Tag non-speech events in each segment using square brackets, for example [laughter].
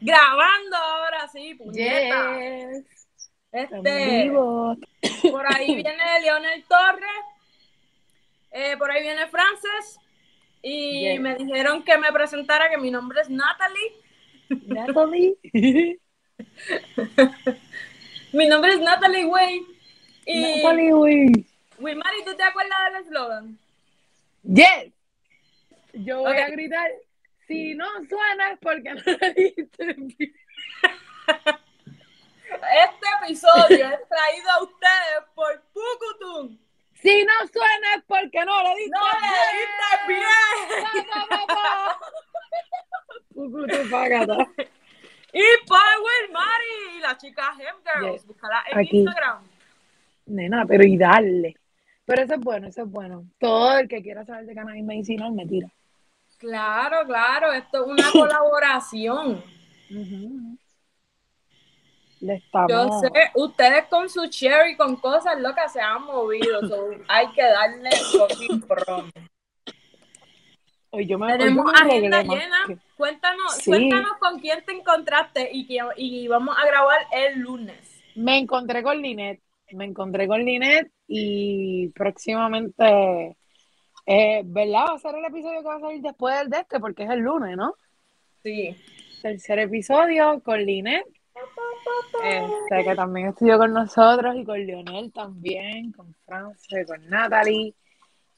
Grabando ahora sí, puñeta. Yes. Este, por ahí [clears throat] viene Leonel Torres, eh, por ahí viene Frances, y Yes. me dijeron que me presentara que mi nombre es Natalie. Natalie. [laughs] Mi nombre es Natalie Way. Y Natalie, güey. Wilmary, ¿tú te acuerdas del eslogan? Yes. Yo voy a gritar. Si no suena es porque no le diste bien. Este episodio es traído a ustedes por Pucutum. Si no suena es porque no le diste ¡No le diste bien! Pa, [laughs] pa. Pucutu, págata. Y Power Mari, y la chica Hem Girls. Búscala en Aquí. Instagram. Nena, pero y darle. Pero eso es bueno, eso es bueno. Todo el que quiera saber de cannabis medicinal me tira. Claro, claro, esto es una colaboración. Le estamos. Yo sé, ustedes con su cherry, con cosas locas se han movido. so hay que darle prom. Hoy yo me hoy yo Tenemos me agenda arreglé más llena. que- Cuéntanos, Sí. cuéntanos con quién te encontraste y, que, y vamos a grabar el lunes. Me encontré con Linet. Me encontré con Linet y próximamente, eh, ¿verdad? Va a ser el episodio que va a salir después del de este porque es el lunes, ¿no? Sí. Tercer episodio con Linet. Este, que también estudió con nosotros y con Leonel también, con Francia, con Natalie.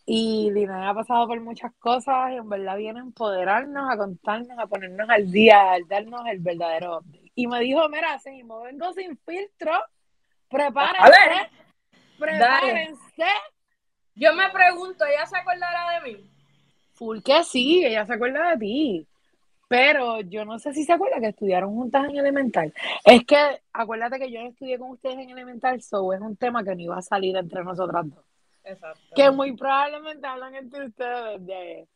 Y Linet ha pasado por muchas cosas y en verdad viene a empoderarnos, a contarnos, a ponernos al día, a darnos el verdadero update. Y me dijo, mira, seguimos, vengo sin filtro, prepárense, Dale. Yo me pregunto, ¿ella se acordará de mí? Full que sí, ella se acuerda de ti. Pero yo no sé si se acuerda que estudiaron juntas en elemental. Es que acuérdate que yo no estudié con ustedes en elemental, so es un tema que no iba a salir entre nosotras dos. Exacto. Que muy probablemente hablan entre ustedes de.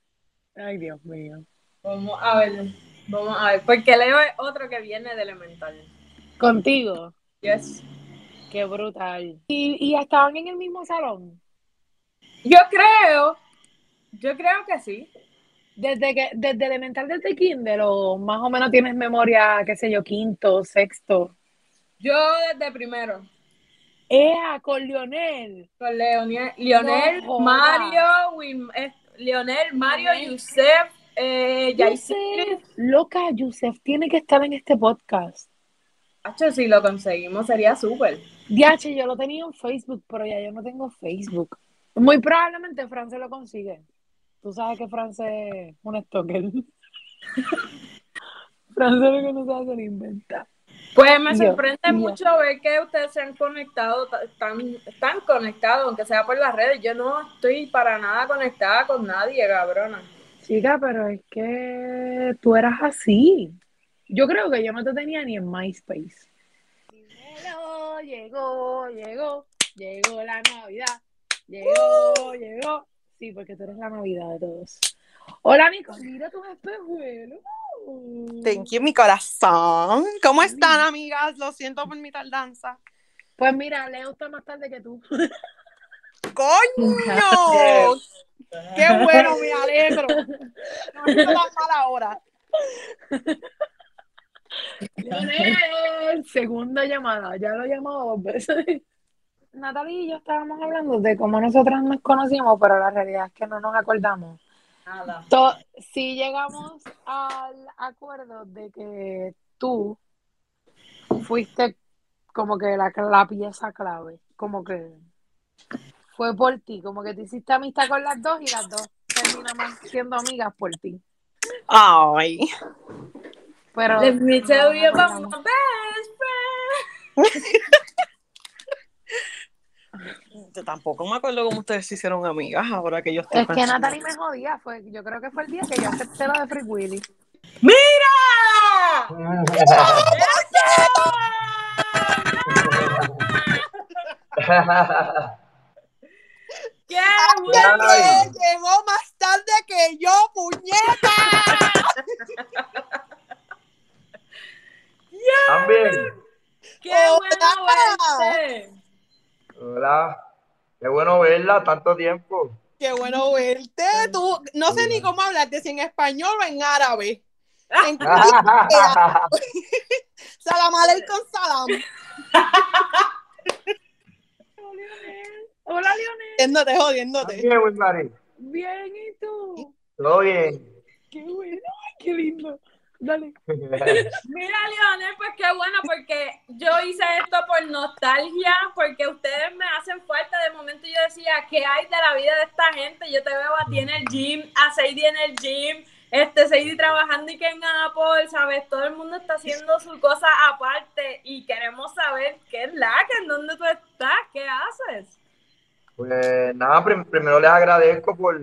Ay, Dios mío. Vamos a ver, vamos a ver. Porque Leo es otro que viene de elemental. Contigo. Yes. Qué brutal. ¿Y, y estaban en el mismo salón? Yo creo, yo creo que sí. Desde que, desde elemental desde kinder, o más o menos tienes memoria, qué sé yo, quinto, sexto. Yo desde primero. ¡Ea! Con Lionel. Con Leonel, Lionel No jodas. Mario, Wim- eh, Lionel, Mario, Yusef, eh. Yusef, loca, Yusef tiene que estar en este podcast. Hacho, si lo conseguimos sería súper. DH, yo lo tenía en Facebook, pero ya yo no tengo Facebook. Muy probablemente Fran se lo consigue. Tú sabes que Fran es un stalker. [laughs] Fran sabe que no sabe se lo inventa. Pues me sorprende yo. mucho ver que ustedes se han conectado, ta- están, están conectados, aunque sea por las redes. Yo no estoy para nada conectada con nadie, cabrona. Chica, pero es que tú eras así. Yo creo que yo no te tenía ni en MySpace. Llegó, llegó, llegó, llegó la Navidad. Llegó, llegó. Sí, porque tú eres la Navidad de todos. Hola, Nico, mira tus espejuelos. Thank you, mi corazón. ¿Cómo están, amigas? Lo siento por mi tardanza. Pues mira, Leo está más tarde que tú. ¡Coño! [laughs] ¡Qué bueno! Me alegro. No me hizo tan mal ahora. Leonel, segunda llamada, ya lo he llamado dos veces. Natalie y yo estábamos hablando de cómo nosotras nos conocimos, pero la realidad es que no nos acordamos. Nada. To- sí llegamos al acuerdo de que tú fuiste como que la, la pieza clave, como que fue por ti, como que te hiciste amistad con las dos y las dos terminamos siendo amigas por ti. Ay. Pero Let me no tell nos you about acordamos. my best friend. [laughs] Yo tampoco me acuerdo cómo ustedes se hicieron amigas ahora que yo estoy Es que. Natalie me jodía, fue, yo creo que fue el día que yo acepté lo de Free Willy. ¡Mira! ¡Qué bueno! ¡Que llegó más tarde que yo, puñeta! También. ¡Qué Hola. bueno verte! Hola. Qué bueno verla tanto tiempo. ¡Qué bueno verte! Tú, no sé ni cómo hablarte, si en español o en árabe. En- [laughs] [laughs] Salam aleikum salam. Hola, Leonel. Jodiéndote, jodiéndote. Bien, Wilmary. Bien, ¿y tú? Todo bien. Qué bueno. Qué lindo. Dale. [laughs] Mira, Leonel, pues qué bueno, porque yo hice esto por nostalgia, porque ustedes me hacen falta. De momento yo decía, ¿qué hay de la vida de esta gente? Yo te veo a ti en el gym, a Sadie en el gym, este Sadie trabajando y que en Apple, ¿sabes? Todo el mundo está haciendo su cosa aparte y queremos saber qué es la que, en dónde tú estás, qué haces. Pues nada, prim- primero les agradezco por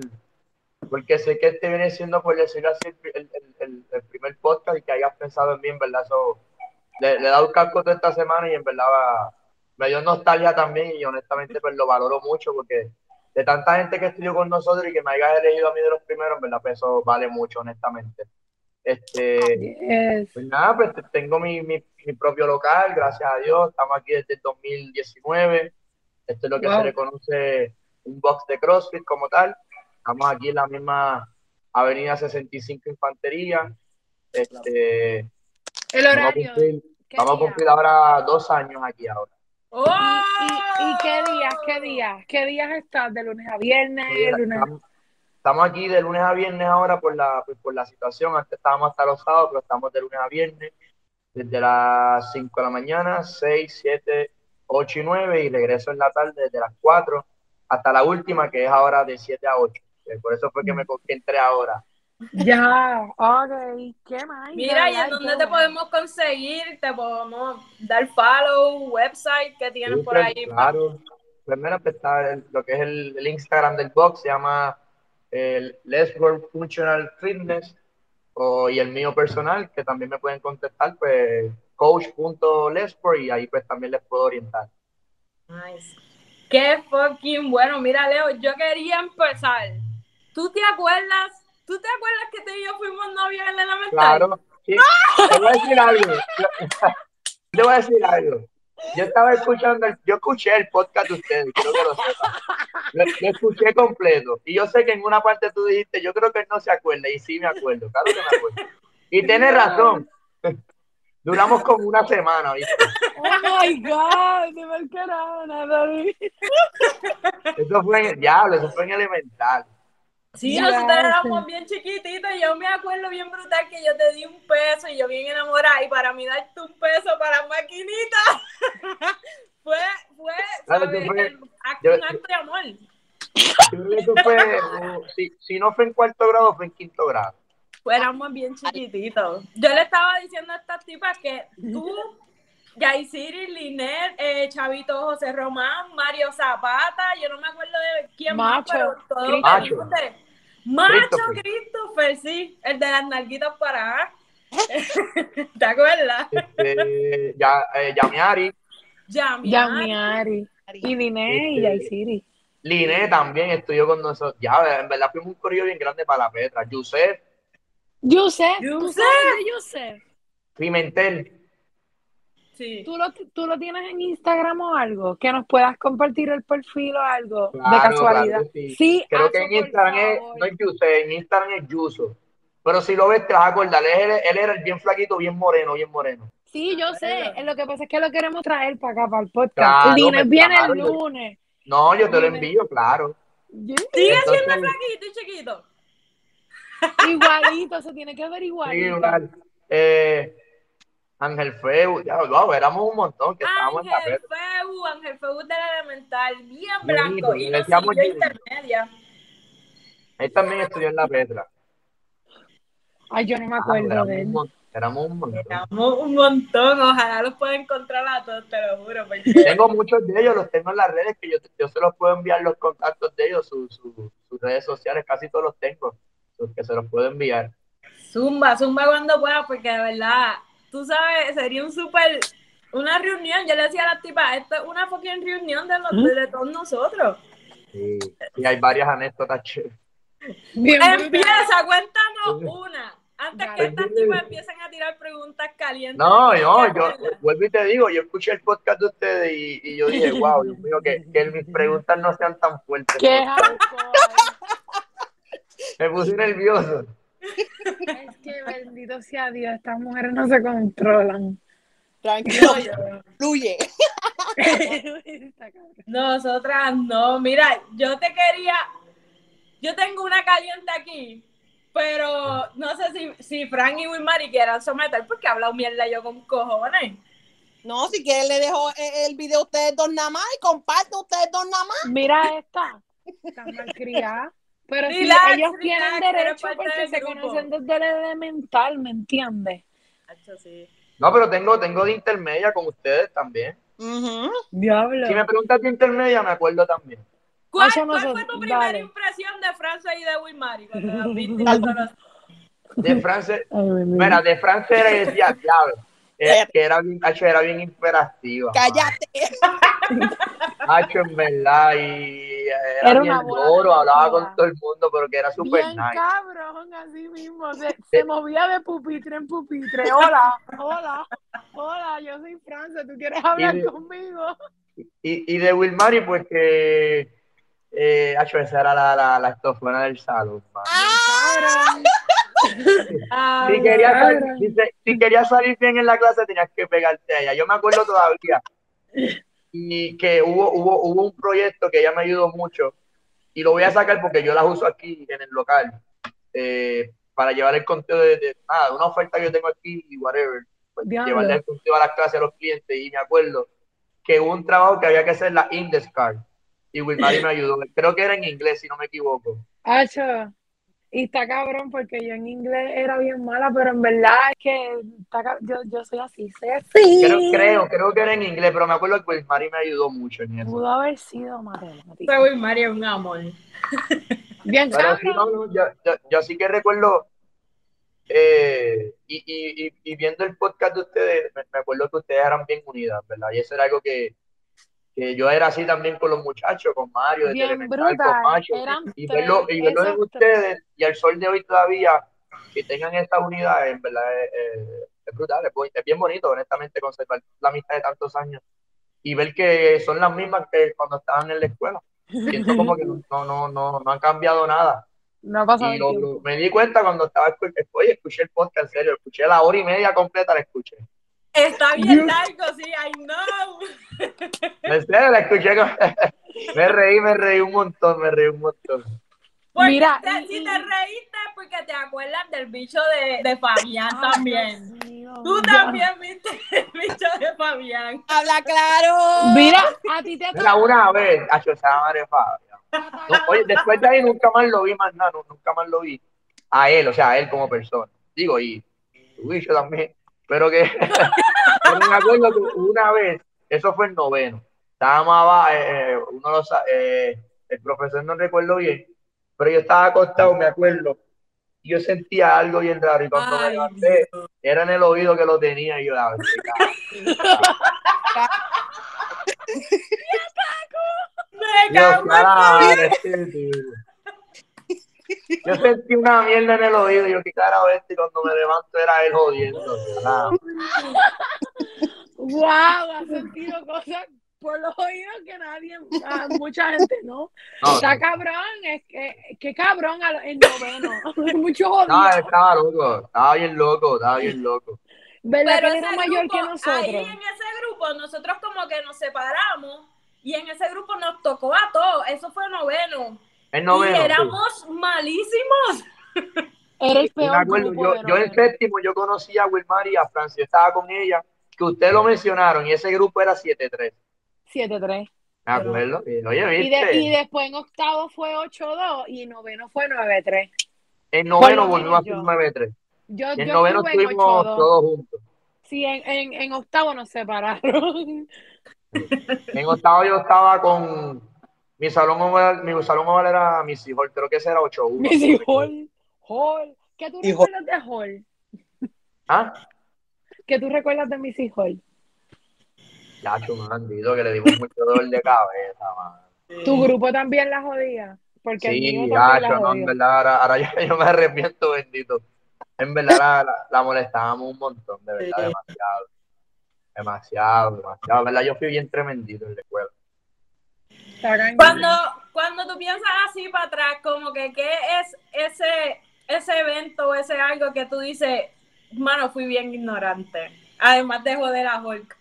porque sé que este viene siendo, por decirlo así, el, el- el- el primer podcast y que hayas pensado en mí, en verdad. So, le, le he dado un casco toda esta semana y en verdad va- me dio nostalgia también y honestamente pues lo valoro mucho porque de tanta gente que estudió con nosotros y que me haya elegido a mí de los primeros, en verdad, pues eso vale mucho, honestamente. Este, Yes. pues nada, pues te- tengo mi, mi, mi propio local, gracias a Dios. Estamos aquí desde el 2019. Esto es lo que Wow. se le conoce un box de CrossFit como tal. Estamos aquí en la misma Avenida 65 Infantería. Este, El vamos, a horario. cumplir, ¿Qué vamos a cumplir ahora dos años aquí ahora. ¡Oh! ¿Y, y, y qué días? ¿Qué días? ¿Qué días estás? ¿De lunes a viernes? lunes... Estamos, estamos aquí de lunes a viernes ahora por la, pues, por la situación. Antes estábamos hasta los sábados, pero estamos de lunes a viernes. Desde las 5 de la mañana, 6, 7, 8 y 9. Y regreso en la tarde desde las 4 hasta la última, que es ahora de 7 a 8. Eh, Por eso fue que me entré ahora. Ya, ok. ¿Qué más? Mira, ¿y en dónde qué te bueno. podemos conseguir? ¿Te podemos dar follow, website que tienes por Súper, ahí? Claro. Primero pues, está el- lo que es el, el Instagram del box, se llama el Let's Work Functional Fitness, o, y el mío personal, que también me pueden contestar, pues coach.lesfor y ahí pues también les puedo orientar. Nice. Qué fucking bueno. Mira, Leo, yo quería empezar. ¿Tú te acuerdas? ¿Tú te acuerdas que tú y yo fuimos novios en la elemental? Claro, sí. Te voy a decir algo. Te voy a decir algo. Yo estaba escuchando, el- yo escuché el podcast de ustedes, quiero que lo sepan. Lo, lo escuché completo. Y yo sé que en una parte tú dijiste, yo creo que él no se acuerda. Y sí me acuerdo, claro que me acuerdo. Y tienes razón. Duramos como una semana, ¿viste? Oh my God, de mal Natalie. Eso fue en el diablo, eso fue en elemental. Sí, nosotros éramos bien chiquititos y yo me acuerdo bien brutal que yo te di un peso y yo bien enamorada y para mí darte un peso para maquinita [laughs] fue, fue, Claro, ¿sabes? que fue- El acto- yo- un acto de amor. Yo fue, si, si no fue en cuarto grado, fue en quinto grado. Pues éramos bien chiquititos. Yo le estaba diciendo a estas tipas que tú, Yaisiri, Linet, eh, Chavito José Román, Mario Zapata, yo no me acuerdo de quién más, Macho, pero todos Macho. Macho Christopher. Christopher, sí, el de las nalguitas para [laughs] ¿Te acuerdas? Este, ya, eh, Yamiari, Yami. Yamiari. Y Liné y Este- Yaisiri. Line también estudió con nosotros. Ya, en verdad fuimos un corrido bien grande para la Petra. Yusef, Yusef, ¿tú Yusef. sabes de Yusef? Pimentel. Sí. ¿Tú lo, ¿Tú lo tienes en Instagram o algo? Que nos puedas compartir el perfil o algo de casualidad. claro sí. Sí, Creo que en Instagram es, no es Yusef, en Instagram es Yuso. Pero si lo ves, te vas a acordar. Él, él era el bien flaquito, bien moreno, bien moreno. Sí, yo sé. Bueno. Lo que pasa es que lo queremos traer para acá, para el podcast. Claro, Lines pues, viene claro, el yo- lunes. No, yo te lo envío, claro. Sigue Entonces- siendo flaquito y chiquito. Igualito, se tiene que ver Sí, igualito. igual. Eh, Ángel Feu, ya, wow, éramos un montón que estábamos en la Ángel. Feu, Ángel Feu del elemental, bien Bonito, blanco. Y le nos siguió intermedia. Él también estudió en la Petra. Ay, yo no me Ah, acuerdo éramos, de él. éramos un montón. Éramos un montón, ojalá los pueda encontrar a todos, te lo juro. Porque... [laughs] Tengo muchos de ellos, los tengo en las redes que yo, yo se los puedo enviar los contactos de ellos, su- su- sus redes sociales, casi todos los tengo, los que se los puedo enviar. Zumba, zumba cuando pueda, porque de verdad, tú sabes, sería un súper, una reunión, yo le decía a las tipas, esto es una fucking reunión de, los, ¿Mm? de todos nosotros. Sí, y hay varias anécdotas chéveres. Empieza, cuéntanos una, antes que estas tipas empiecen a tirar preguntas calientes. No, ¿Te no, yo vuelvo y te digo, yo escuché el podcast de ustedes y, y yo dije, wow, Dios mío, que, que mis preguntas no sean tan fuertes. Qué. Me puse nervioso. Es que bendito sea Dios, estas mujeres no se controlan. Tranquilo, [laughs] fluye. [laughs] Nosotras no. Mira, yo te quería. Yo tengo una caliente aquí, pero no sé si, si Frank y Wilmary quieran someter porque he hablado mierda yo con cojones. No, si quieren le dejo eh, el video a ustedes dos nada más y comparto ustedes dos nada más. Mira esta, están malcriadas. Pero ellos relax, tienen derecho porque se conocen desde el elemental, ¿me entiendes? Sí. No, pero tengo, tengo de intermedia con ustedes también. Ujú. Diablo. Si me preguntas de intermedia, me acuerdo también. ¿Cuál, fue tu primera dale. impresión de Francia y de Wilmary cuando las [laughs] viste? De Francia, [laughs] mira, de Francia era y decía, diablo, Cállate. que era bien, Hacho, era bien imperativa. Cállate. Hacho, en verdad, y era, Era bien duro, hablaba con todo el mundo, pero que era súper nice. cabrón, así mismo. Se, se movía de pupitre en pupitre. Hola, hola, hola, yo soy Francia, ¿tú quieres hablar Y- conmigo? Y, y de Wilmary, pues que, eh, Hacho, esa era la, la, la estofona del salón. Ah, [laughs] Si querías, si querías salir bien en la clase, tenías que pegarte a ella. Yo me acuerdo todavía. Y que hubo, hubo, hubo un proyecto que ella me ayudó mucho. Y lo voy a sacar porque yo las uso aquí en el local. eh, para llevar el conteo de, de- nada, una oferta que yo tengo aquí y whatever. Pues, llevarle el conteo a las clases a los clientes. Y me acuerdo que hubo un trabajo que había que hacer la index card. Y Wilmary [laughs] me ayudó. Creo que era en inglés, si no me equivoco. Hacho, y está cabrón porque yo en inglés era bien mala, pero en verdad es que está yo, yo soy así, soy así. Creo, creo, creo que era en inglés, pero me acuerdo que Wilmary me ayudó mucho en eso. Pudo haber sido matemática. Ese Wilmary es un amor. [laughs] Bien Pero sí, cabrón. no, no, yo, yo, yo sí que recuerdo, eh, y, y, y, y viendo el podcast de ustedes, me, me acuerdo que ustedes eran bien unidas, ¿verdad? Y eso era algo que, que yo era así también con los muchachos, con Mario, Bien elemental, con Macho, y verlo, y verlo en ustedes, y al sol de hoy todavía, que tengan esta unidad, en verdad, es, es- es brutal, es, bien bonito, honestamente, conservar la amistad de tantos años, y ver que son las mismas que cuando estaban en la escuela. Siento como que no, no, no, no, no han cambiado nada. No ha pasado Y lo- me di cuenta cuando estaba oye, escuché el podcast, en serio, escuché la hora y media completa, la escuché. Está [laughs] bien largo, sí, I know. [laughs] En serio, la escuché. con- [laughs] me reí, me reí un montón, me reí un montón. Porque Mira, te- y- si te reíste es porque te acuerdas del bicho de, de Fabián Ay, también. Dios Tú también viste el bicho de Fabián. Habla claro. Mira, a ti te Mira, una vez, madre Fabián. No, oye, después de ahí nunca más lo vi más nada, no, nunca más lo vi. A él, o sea, a él como persona. Digo, y tu bicho también. Pero que, pero me acuerdo que una vez, eso fue el noveno. Estábamos abajo, eh, uno lo sa- eh, el profesor no recuerdo bien, pero yo estaba acostado, me acuerdo, y yo sentía algo bien raro. Y cuando me levanté, era en el oído que lo tenía, y yo, a ver, qué cara. Me Dios, cago en cara, Fabián. madre, este tipo. Yo sentí una mierda en el oído, y yo, qué carajo es este, y cuando me levanto era él jodiendo. carajo. Wow, has sentido cosas por los oídos que nadie, ah, mucha gente no. No, Está cabrón, es que, qué cabrón el noveno. [laughs] Mucho jodido. no, estaba loco, estaba bien loco, estaba bien loco. ¿Verdad Pero que él era mayor grupo, que nosotros? ahí en ese grupo, nosotros como que nos separamos y en ese grupo nos tocó a todos. Eso fue noveno. El noveno. y sí. éramos malísimos. Era el Me peor acuerdo, grupo yo, yo en séptimo yo conocí a Wilmar y a Francia, estaba con ella, que ustedes lo mencionaron, y ese grupo era 7-3. 7-3. Me acuerdo. Y, Oye, Y, de- viste, y después en octavo fue 8-2 y en noveno fue 9-3. en noveno volvimos a ser yo. 9-3. Yo, en yo noveno estuvimos 8-2. todos juntos. Sí, en, en, en octavo nos separaron. [laughs] En octavo yo estaba con mi salón oval, mi salón oval era mis hijos, creo que ese era 8-1. Missy Hall. Hall. ¿Qué tú Hijo. recuerdas de Hall? ¿Ah? ¿Qué tú recuerdas de Missy Hall? Ya, maldito, que le dimos mucho dolor de cabeza, man. ¿Tu grupo también la jodía? Porque Sí, la no, en verdad, ahora, ahora yo, yo me arrepiento, bendito. En verdad la, la, la molestábamos un montón, de verdad, Sí. demasiado. Demasiado, demasiado. En verdad, yo fui bien tremendito en la escuela. Cuando, cuando tú piensas así para atrás, como que qué es ese, ese evento o ese algo que tú dices, mano, fui bien ignorante? Además de joder a Hulk.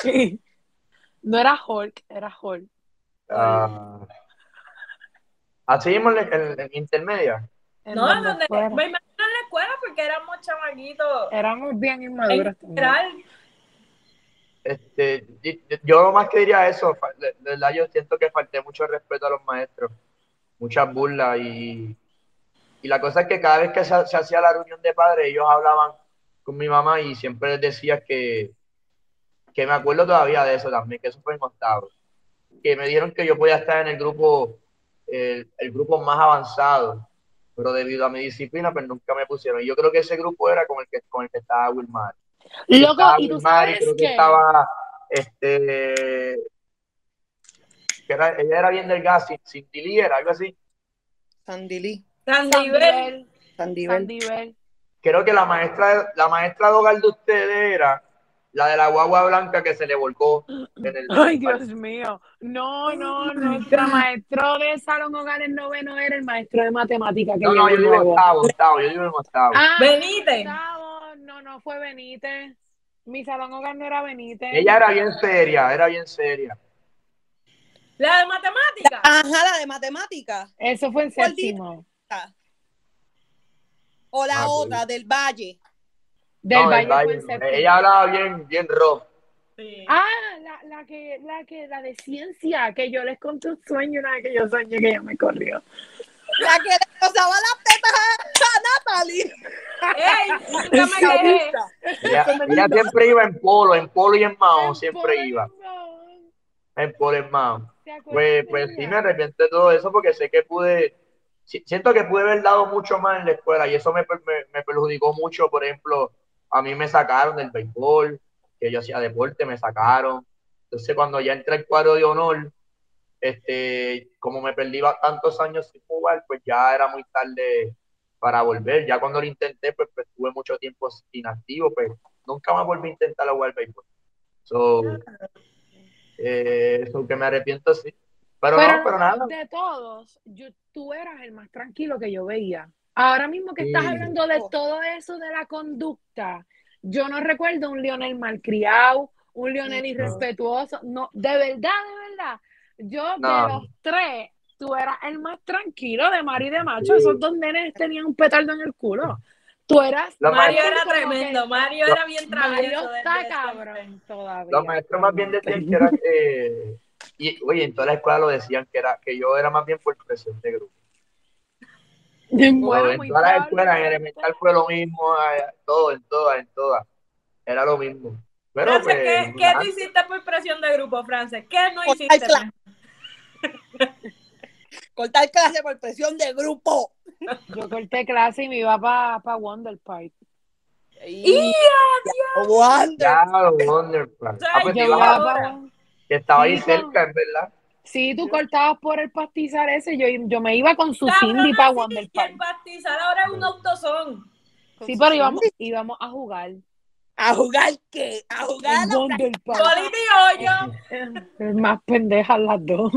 Sí. No era Hulk, era Hulk. Ah, así mismo en, en- en intermedia. En No, donde me imagino en la escuela porque éramos chamaquitos. Éramos bien En inmaduros también. Este, yo más que diría eso, de, verdad yo siento que falté mucho respeto a los maestros, muchas burlas y, y la cosa es que cada vez que se, se hacía la reunión de padres ellos hablaban con mi mamá y siempre les decía que, que me acuerdo todavía de eso también, que eso fue en octavo, que me dijeron que yo podía estar en el grupo, el, el grupo más avanzado, pero debido a mi disciplina pues nunca me pusieron. Y yo creo que ese grupo era con el que, con el que estaba Wilmar. Loco, y tú sabes creo que que estaba este que era, ella era bien delgada, sin, sin Tilly, era algo así. Sandy Lee. San Nivel. Sandivel, Sandy Bell. Sandivel. Creo que la maestra, la maestra de hogar de ustedes era la de la guagua blanca que se le volcó en el. Ay, Dios mío. No, no, nuestro maestro de salón hogar en noveno era el maestro de matemática que No, no, yo digo octavo, octavo, yo digo en octavo. Ah, Benítez. octavo. No, no fue Benítez. Mi salón hogar no era Benítez. Ella era bien seria, era bien seria. La de matemática. Ajá, la de matemática. Eso fue en séptimo. O la Ah, otra, del Valle. Del No, Valle Valle. Ella hablaba bien, bien. Sí. Ah, la, la que, la que, la de ciencia, que yo les conté un sueño una vez que yo soñé que ella me corrió. La que le rozaba las tetas a, Natalie. Ey, nunca me. Ella, ella siempre iba en polo, en polo y en mao, siempre Polo iba. En polo y en mao. ¿Te acuerdas Pues, pues sí me arrepiento de todo eso porque sé que pude, si- siento que pude haber dado mucho más en la escuela y eso me, me, me perjudicó mucho. Por ejemplo, a mí me sacaron del béisbol, que yo hacía deporte, me sacaron. Entonces cuando ya entré al cuadro de honor, este, como me perdí tantos años sin jugar, pues ya era muy tarde para volver. Ya cuando lo intenté, pues, pues tuve mucho tiempo inactivo, pues nunca más volví a intentar jugar béisbol. So, eh, eso que me arrepiento, sí. Pero, Pero no, pero nada. de todos, yo, tú eras el más tranquilo que yo veía. Ahora mismo que estás Sí. hablando de todo eso de la conducta, yo no recuerdo un Lionel malcriado, un Lionel irrespetuoso. No, de verdad, de verdad. Yo No. de los tres, tú eras el más tranquilo de Mari y de Macho. Sí. Esos dos nenes tenían un petardo en el culo. Tú eras. Los Mario era que- tremendo. Mario era bien Mario travieso. desde está cabrón todavía. Los maestros más bien decían que era [laughs] eh, y oye, en toda la escuela lo decían que era que yo era más bien por presión de grupo. Bueno, en todas las escuelas, en elemental fue lo mismo, todo, en todas, en todas. Era lo mismo. Pero Frances, pues, ¿qué, qué tú hiciste por presión de grupo, Frances? ¿Qué no Cortar hiciste? clase. [laughs] Cortar clase por presión de grupo. Yo corté clase y me iba para pa Wonder Park. Y... Wonder. ya lo Wonderful. Ah, pues Yo iba a- ahora. pa- que estaba ahí cerca, en verdad. Sí, tú cortabas por el pastizar ese, yo, yo me iba con su Cindy para sí, Wonder Park. el pastizal ahora es un autosón. Sí, pero íbamos, íbamos a jugar. ¿A jugar qué? ¿A jugar a Wonder Park. Y hoyo. [laughs] Más pendejas las dos.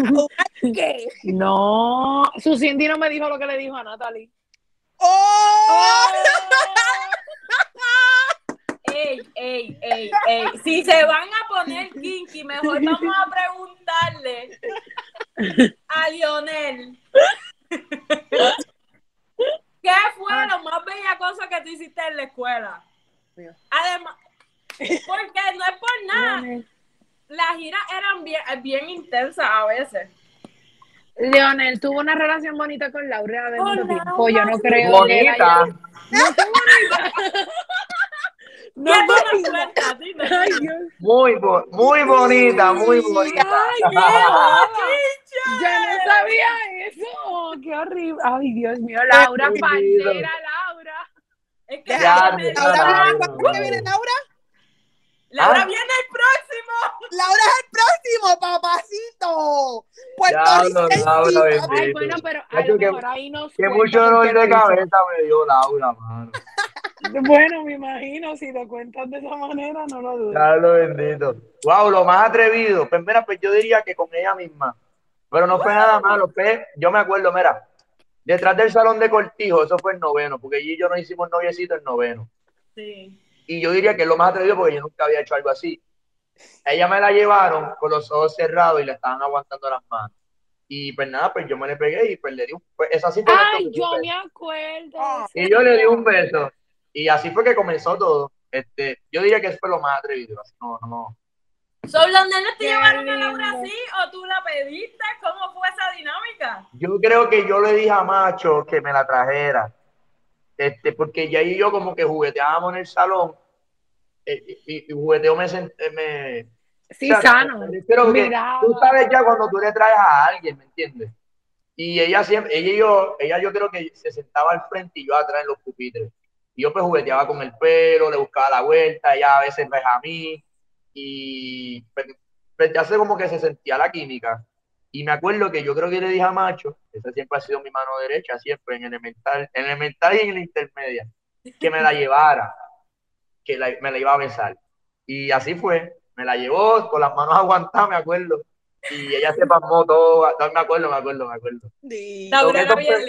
qué? No, su Cindy no me dijo lo que le dijo a Natalie. ¡Oh! Ey, ey, ey, ey. Si se van a poner kinky, mejor vamos a preguntarle a Lionel. ¿Qué fue lo más bellacoso que tú hiciste en la escuela? Además, porque no es por nada. Las giras eran bien, bien intensas a veces. Leonel tuvo una relación bonita con Laura de mucho tiempo. Yo no creo que él Bonita. haya- No fue bonita. No ¿Qué tú fue nos bonita. Dime. Ay, Dios. Muy, bo- muy bonita, muy bonita. Ay, [laughs] qué Yo no sabía eso. Qué horrible. Ay, Dios mío. Laura, Qué parcera, Laura. Es que Ya, Laura, ya, ¿Laura viene cuándo que viene Laura? Laura Ah. viene el próximo. Laura es el próximo, papacito. Puerto Rico. Ay, bueno, pero a lo que- mejor ahí Qué cuenta mucho dolor de cabeza me dio Laura, mano. Bueno, me imagino, si lo cuentas de esa manera, no lo dudo. Diablo bendito. Wow, lo más atrevido. Pues mira, pues yo diría que con ella misma. Pero no fue nada malo. Pues, yo me acuerdo, mira, detrás del salón de cortijo, eso fue el noveno, porque y yo nos hicimos noviecito el noveno. Sí. Y yo diría que es lo más atrevido porque yo nunca había hecho algo así. Ella me la llevaron con los ojos cerrados y le estaban aguantando las manos. Y pues nada, pues yo me le pegué y pues le di un pues, es así fue que Ay, yo me acuerdo. Ah. Y yo le di un beso. Y así fue que comenzó todo. Este, yo diría que eso fue lo más atrevido. No, no. ¿Son los nenes te Qué llevaron a Laura así o tú la pediste? ¿Cómo fue esa dinámica? Yo creo que yo le dije a Macho que me la trajera. Este, porque ya y yo como que jugueteábamos en el salón. eh, y, y jugueteo me, eh, me, Sí, O sea, sano. Miraba. tú sabes ya cuando tú le traes a alguien, ¿me entiendes? Y ella siempre, ella y yo, ella yo creo que se sentaba al frente y yo atrás en los pupitres. Y yo pues jugueteaba con el pelo, le buscaba la vuelta, ella a veces pues a mí. Y pues, pues, ya sé como que se sentía la química. Y me acuerdo que yo creo que le dije a Macho, esa siempre ha sido mi mano derecha, siempre en elemental, en elemental y en la intermedia, que me la [laughs] llevara, que la- me la iba a besar. Y así fue, me la llevó con las manos aguantadas, me acuerdo. Y ella se pasmó todo, no, me acuerdo, me acuerdo, me acuerdo. Sí. Eso fue-.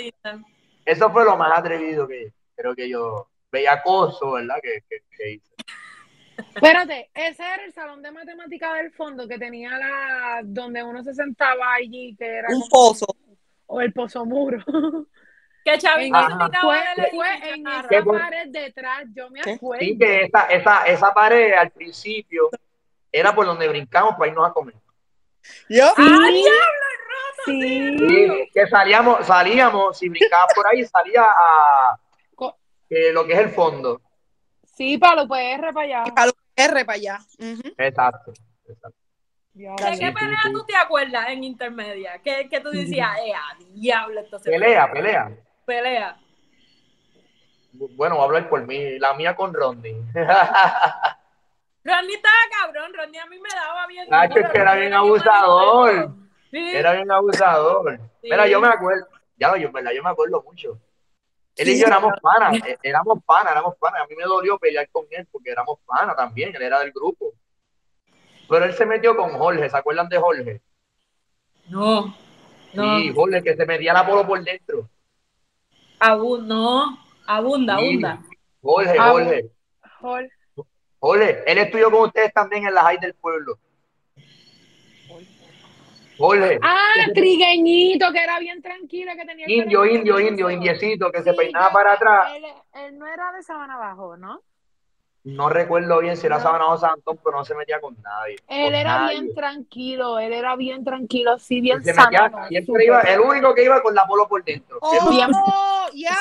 Eso fue lo más atrevido que creo que yo, bellacoso, ¿verdad? Que, que, que hice. Espérate, ese era el salón de matemática del fondo que tenía la donde uno se sentaba allí, que era Un como- pozo. o el pozo muro. Que [laughs] Chavito fue, en esa fue? pared detrás, yo me ¿Qué? acuerdo. Sí, que esa, esa, esa pared al principio era por donde brincamos para irnos a comer. Yo, Sí, Sí. Y que salíamos, salíamos, si brincabas por ahí, salía a Que lo que es el fondo. sí, para los PR para allá. para los R para allá. Exacto. exacto. ¿De qué pelea tú te acuerdas en intermedia? Que, que tú decías, eh, a diablo, esto se Pelea, pelea. pelea. Bueno, voy a hablar por mí. La mía con Rodney. [laughs] Ronnie estaba cabrón, Ronnie a mí me daba bien. Nacho, duro, es que era bien abusador. Sí. Era bien abusador. Sí. Mira, yo me acuerdo. Ya, yo, en verdad, yo me acuerdo mucho. Él y yo éramos panas, eh, éramos panas, éramos panas. A mí me dolió pelear con él porque éramos panas también, él era del grupo. Pero él se metió con Jorge, ¿se acuerdan de Jorge? No, no, Sí, Jorge, que se metía la polo por dentro. abu- no, abunda, Sí. abunda. Jorge, Jorge. Jol- Jorge, él estudió con ustedes también en la high del pueblo. Jorge. Ah, trigueñito, que era bien tranquilo, que tenía Indio, indio, indio, indiecito, que se peinaba para atrás. Él, él no era de Sabana Abajo, ¿no? No recuerdo bien si era No. Sabana o San Antón, pero no se metía con nadie. Él con era nadie. bien tranquilo, él era bien tranquilo, sí, bien se metía, sano. siempre iba, el único que iba con la polo por dentro. Oh, Bien.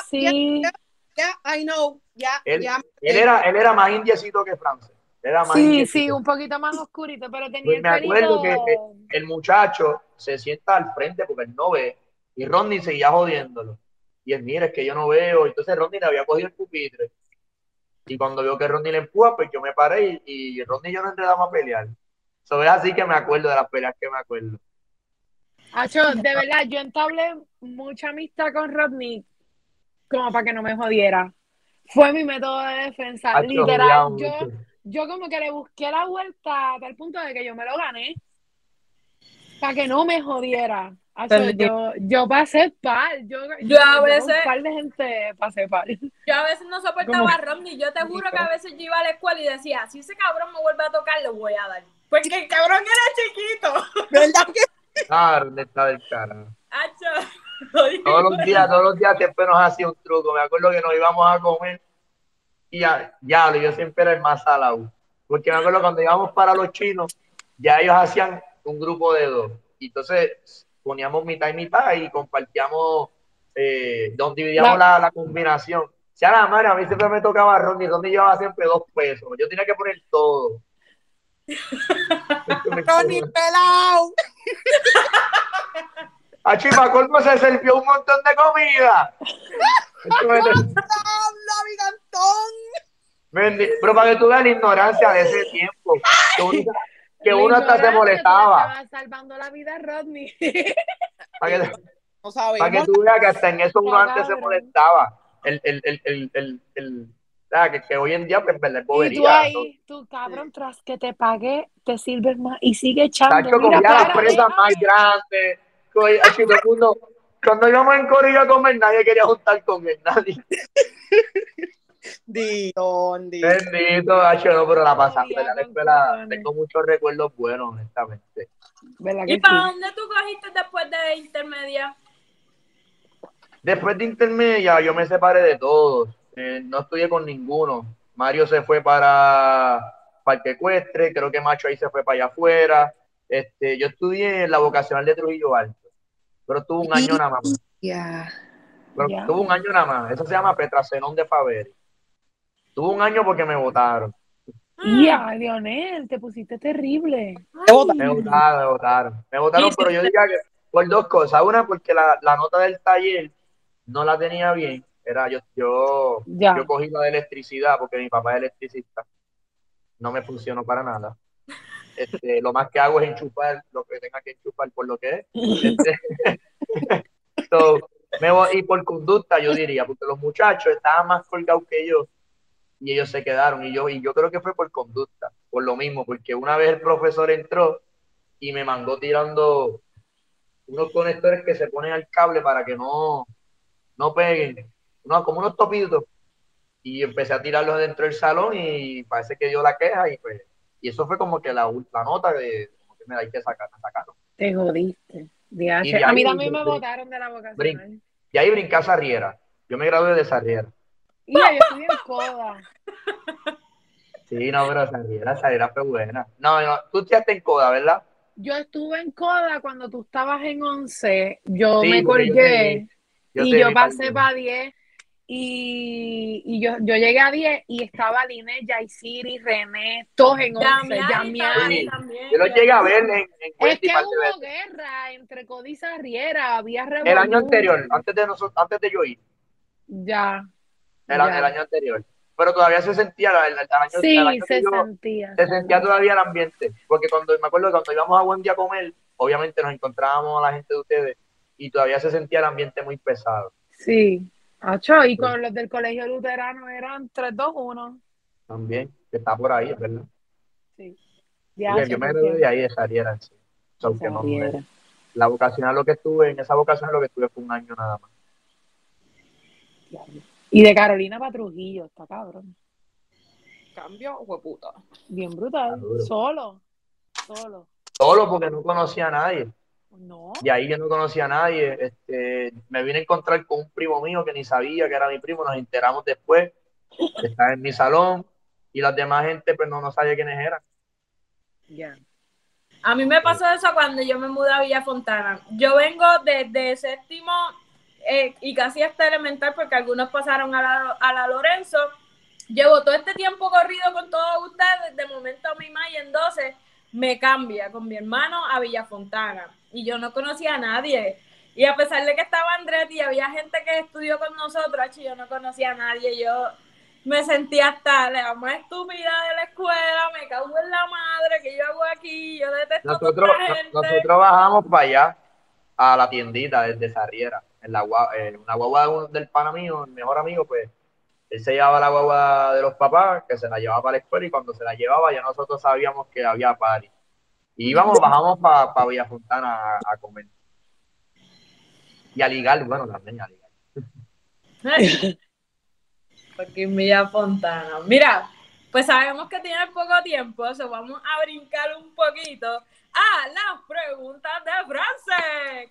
Sí, ya, ya, I know. Ya, Él, ya. él era, él era más indiecito que Francis. Era más sí, sí, un poquito más oscurito, pero tenía Pues el me acuerdo pelito... que- El muchacho se sienta al frente porque él no ve. Y Rodney seguía jodiéndolo. Y él, mira, es que yo no veo. Entonces Rodney le había cogido el pupitre. Y cuando vio que Rodney le empuja, pues yo me paré y, y Rodney y yo nos enredamos a pelear. Eso es así que me acuerdo de las peleas que me acuerdo. Acho, de verdad, yo entablé mucha amistad con Rodney como para que no me jodiera. Fue mi método de defensa. Literal, yo, mucho. Yo como que le busqué la vuelta a tal punto de que yo me lo gané para que no me jodiera. Acho, Pero- yo, yo pasé par. Yo, Yo a con veces- un par de gente pasé par. Yo a veces no soportaba a Rodney. Yo te juro que a veces yo iba a la escuela y decía, si ese cabrón me vuelve a tocar, le voy a dar. Porque el cabrón era chiquito. ¿Verdad que Ah, ¿dónde está del cara? Hacho. Todos los días, todos los días siempre nos hacía un truco. Me acuerdo que nos íbamos a comer y ya, ya, yo siempre era el más salado. Porque me acuerdo cuando íbamos para los chinos, ya ellos hacían un grupo de dos. Y entonces poníamos mitad y mitad y compartíamos, eh, donde dividíamos la, la combinación. O sea, la madre, a mí siempre me tocaba Ronnie, Ronnie llevaba siempre dos pesos. Yo tenía que poner todo. [laughs] Ronnie pelao? [laughs] A Chipacol se sirvió un montón de comida. [laughs] Esto me- ¡Habla, Bendi- Pero para que tú veas la ignorancia de ese tiempo, que uno, que uno hasta se molestaba. salvando la vida a Rodney. [laughs] Para que, No para que tú veas que hasta en eso uno antes se molestaba. El, el, el, el, el, que, que hoy en día, pues, verdad, es Y tú ahí, tú cabrón, tras que te pagué, te sirves más y sigue echando. Tacho Mira, cogía las presas más grandes. Cogía- así todo el mundo, cuando íbamos en Corillo a comer, nadie quería juntar con él, nadie. [laughs] Dion, Dion. Bendito, Hacho, no, pero la en la escuela. Tengo muchos recuerdos buenos, honestamente. ¿Verdad que ¿Y para sí? dónde tú cogiste después de intermedia? Después de intermedia, yo me separé de todos. Eh, no estudié con ninguno. Mario se fue para Parque Ecuestre, creo que Macho ahí se fue para allá afuera. Este, yo estudié en la vocacional de Trujillo Alto, pero tuve un año nada más. Ya. Pero Ya. tuve un año nada más. Eso se llama Petracenón de Faveri. Tuve un año porque me votaron. Ya, Leonel, te pusiste terrible. Me votaron, me votaron. Me votaron, pero yo diría que por dos cosas. Una, porque la, la nota del taller no la tenía bien. Era yo, yo, yo cogí la de electricidad porque mi papá es electricista. No me funcionó para nada. Este, lo más que hago es enchufar lo que tenga que enchufar por lo que es. Este, [laughs] so, me voy- y por conducta, yo diría, porque los muchachos estaban más colgados que yo y ellos se quedaron. Y yo, y yo creo que fue por conducta, por lo mismo, porque una vez el profesor entró y me mandó tirando unos conectores que se ponen al cable para que no, no peguen, no, como unos topitos. Y empecé a tirarlos dentro del salón y parece que dio la queja y pues, y eso fue como que la, la nota de como que me hay que sacar, sacaron. Te jodiste. De A mí también me votaron de la vocacional. Y ahí brinqué a Sarriera. Yo me gradué de Sarriera. Y ya, yo [laughs] estudié en Coda. Sí, no, pero Sarriera, Sarriera fue buena. No, no, tú estudiaste en Coda, ¿verdad? Yo estuve en Coda cuando tú estabas en 11. Yo Sí, me yo colgué te y yo pasé para 10. Y, y yo, yo llegué a 10 y estaba Line, Yaisiri, René, todos en 11. Damián Yamiari. Sí, también. Yo lo llegué a ver en, en Es que hubo veces. guerra entre Coda y Sarriera, había El revolución. año anterior, antes de nosotros, antes de yo ir, Ya. El, ya. el año anterior. Pero todavía se sentía, el, el año, el Sí, año que se sentía. se sentía todavía el ambiente. Porque cuando me acuerdo que cuando íbamos a Wendy a comer, obviamente nos encontrábamos a la gente de ustedes y todavía se sentía el ambiente muy pesado. Sí. Acho, y con los del colegio luterano eran 3-2-1. También, que está por ahí, es verdad. Sí. Yo, Ya, yo me gradué de ahí de Sarriera en sí. So, que no, la vocacional lo que estuve, en esa vocacional lo que estuve fue un año nada más. Y de Carolina para Trujillo, está cabrón. Cambio, hueputa. Bien brutal. Solo. Solo. Solo porque no conocía a nadie. No. Y ahí yo no conocía a nadie. Este, me vine a encontrar con un primo mío que ni sabía que era mi primo. Nos enteramos después. que Estaba en mi salón. Y las demás gente pues no, no sabía quiénes eran. Ya. A mí me pasó eso cuando yo me mudé a Villa Fontana. Yo vengo desde séptimo eh, y casi hasta elemental porque algunos pasaron a la, a la Lorenzo. Llevo todo este tiempo corrido con todos ustedes. De momento a mi y en 12 me cambia con mi hermano a Villa Fontana. Y yo no conocía a nadie. Y a pesar de que estaba Andretti y había gente que estudió con nosotros, yo no conocía a nadie. Yo me sentía hasta la más estúpida de la escuela, me cago en la madre, que yo hago aquí? Yo detesto a Nosotros, toda esta gente. nosotros bajamos para allá a la tiendita desde Sarriera. En la en una guagua del pana mío, el mejor amigo, pues él se llevaba la guagua de los papás, que se la llevaba para la escuela y cuando se la llevaba ya nosotros sabíamos que había party. Y íbamos, bajamos para pa Villa Fontana a, a comer. Y a ligar, bueno, también a ligar. [laughs] Aquí en Villa Fontana. Mira, pues sabemos que tienes poco tiempo, so vamos a brincar un poquito a las preguntas de France.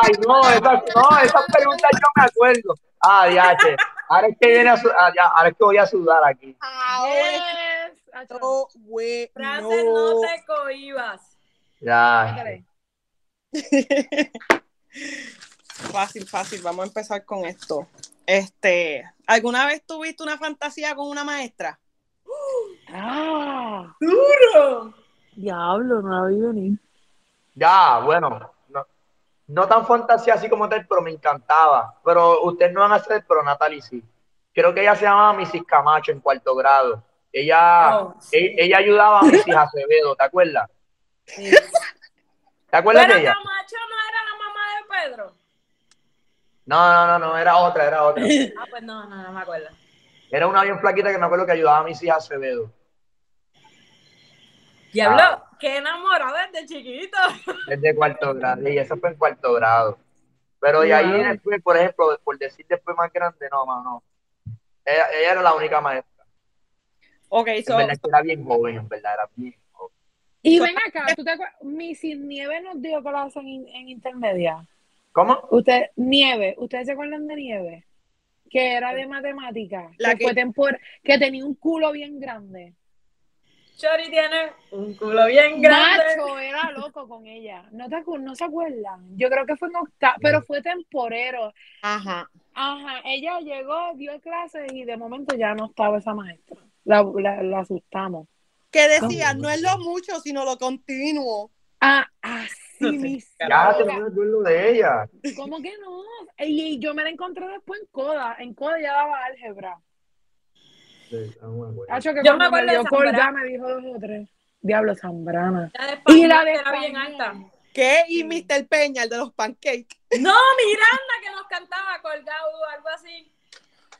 Ay, no, esas, no, esas preguntas yo me acuerdo. Ah, diache. Ahora es que viene a su- ah, ya, ahora es que voy a sudar aquí. Ahora Yes. Acho. esto, güey, France, no te cohibas. Ya. [laughs] Fácil, fácil. Vamos a empezar con esto. Este, ¿alguna vez tuviste una fantasía con una maestra? Ah, ¡Duro! diablo, no la vi venir. Ya, bueno, no, no tan fantasía así como tal, pero me encantaba. Pero ustedes no van a hacer, pero Natalie sí. Creo que ella se llamaba Mrs. Camacho en cuarto grado. Ella, Oh, sí. e- ella ayudaba a Mrs. Acevedo, ¿te acuerdas? ¿Te acuerdas Pero de ella? Camacho no era la mamá de Pedro. No, no, no, no, era otra, era otra. [laughs] Ah, pues no, no, no me acuerdo. Era una bien flaquita que me acuerdo que ayudaba a Mrs. Acevedo. Diablo, Ah. qué enamorado desde chiquito. [laughs] Desde cuarto grado. Y eso fue en cuarto grado. Pero de ahí después, por ejemplo, por decir después más grande, no, mano, no. Ella, ella era la única maestra. Ok, En so, verdad era bien joven, en verdad, era bien joven. Y So- ven acá, ¿tú te acuerdas? Missy Nieve nos dio clase en, en intermedia. ¿Cómo? Usted, Nieve, ¿ustedes se acuerdan de Nieve? Que era de matemáticas, La que, que- fue tempor que tenía un culo bien grande. Chori tiene un culo bien grande. Nacho era loco con ella. ¿No, te acu- ¿No se acuerdan? Yo creo que fue en octavo, pero fue temporero. ajá. Ajá, ella llegó, dio clases y de momento ya no estaba esa maestra. La, la, la asustamos. Que decía, no es lo mucho, sino lo continuo. Ah, así Ya te no me acuerdo de ella. ¿Cómo que no? Y, y yo me la encontré después en Coda. En Coda ya daba álgebra. Sí. Hacho, que Yo me acuerdo de dio colga Zambrana. me dijo dos o tres. Diablo, Zambrana. Y la de era bien alta. ¿Qué? Y Mr. Peña, el de los pancakes. No, Miranda que nos cantaba colgado o algo así.